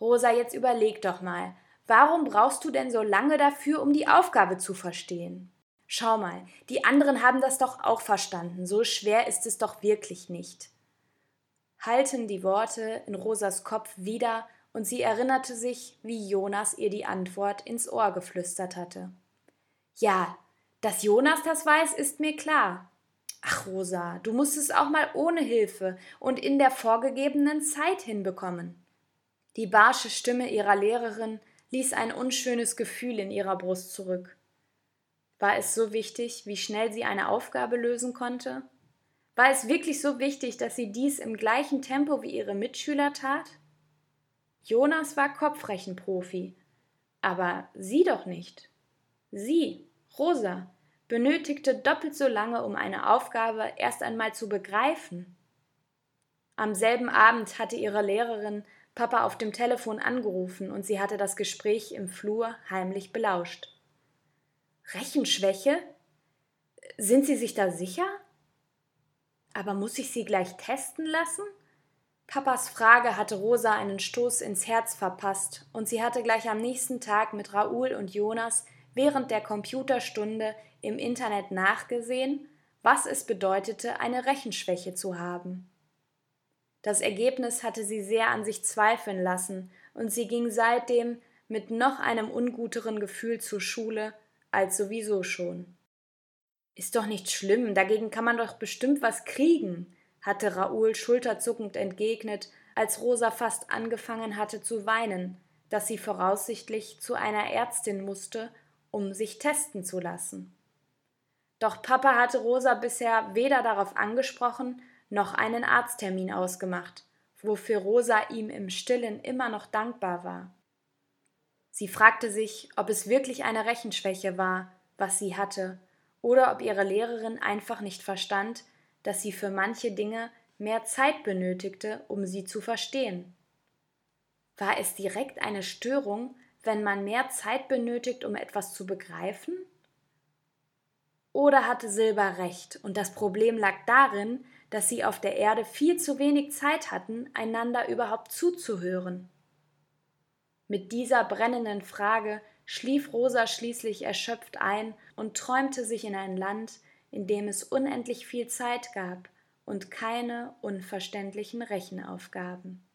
Rosa, jetzt überleg doch mal, warum brauchst du denn so lange dafür, um die Aufgabe zu verstehen? Schau mal, die anderen haben das doch auch verstanden, so schwer ist es doch wirklich nicht hallten die Worte in Rosas Kopf wieder, und sie erinnerte sich, wie Jonas ihr die Antwort ins Ohr geflüstert hatte. Ja, dass Jonas das weiß, ist mir klar. Ach, Rosa, du musst es auch mal ohne Hilfe und in der vorgegebenen Zeit hinbekommen. Die barsche Stimme ihrer Lehrerin ließ ein unschönes Gefühl in ihrer Brust zurück. War es so wichtig, wie schnell sie eine Aufgabe lösen konnte? War es wirklich so wichtig, dass sie dies im gleichen Tempo wie ihre Mitschüler tat? Jonas war Kopfrechenprofi, aber sie doch nicht. Sie, Rosa, benötigte doppelt so lange, um eine Aufgabe erst einmal zu begreifen. Am selben Abend hatte ihre Lehrerin Papa auf dem Telefon angerufen und sie hatte das Gespräch im Flur heimlich belauscht. Rechenschwäche? Sind Sie sich da sicher? Aber muss ich sie gleich testen lassen? Papas Frage hatte Rosa einen Stoß ins Herz verpasst, und sie hatte gleich am nächsten Tag mit Raoul und Jonas während der Computerstunde im Internet nachgesehen, was es bedeutete, eine Rechenschwäche zu haben. Das Ergebnis hatte sie sehr an sich zweifeln lassen, und sie ging seitdem mit noch einem unguteren Gefühl zur Schule als sowieso schon. Ist doch nicht schlimm, dagegen kann man doch bestimmt was kriegen, hatte Raoul schulterzuckend entgegnet, als Rosa fast angefangen hatte zu weinen, dass sie voraussichtlich zu einer Ärztin musste, um sich testen zu lassen. Doch Papa hatte Rosa bisher weder darauf angesprochen noch einen Arzttermin ausgemacht, wofür Rosa ihm im stillen immer noch dankbar war. Sie fragte sich, ob es wirklich eine Rechenschwäche war, was sie hatte, oder ob ihre Lehrerin einfach nicht verstand, dass sie für manche Dinge mehr Zeit benötigte, um sie zu verstehen. War es direkt eine Störung, wenn man mehr Zeit benötigt, um etwas zu begreifen? Oder hatte Silber recht und das Problem lag darin, dass sie auf der Erde viel zu wenig Zeit hatten, einander überhaupt zuzuhören? Mit dieser brennenden Frage schlief Rosa schließlich erschöpft ein und träumte sich in ein Land, in dem es unendlich viel Zeit gab und keine unverständlichen Rechenaufgaben.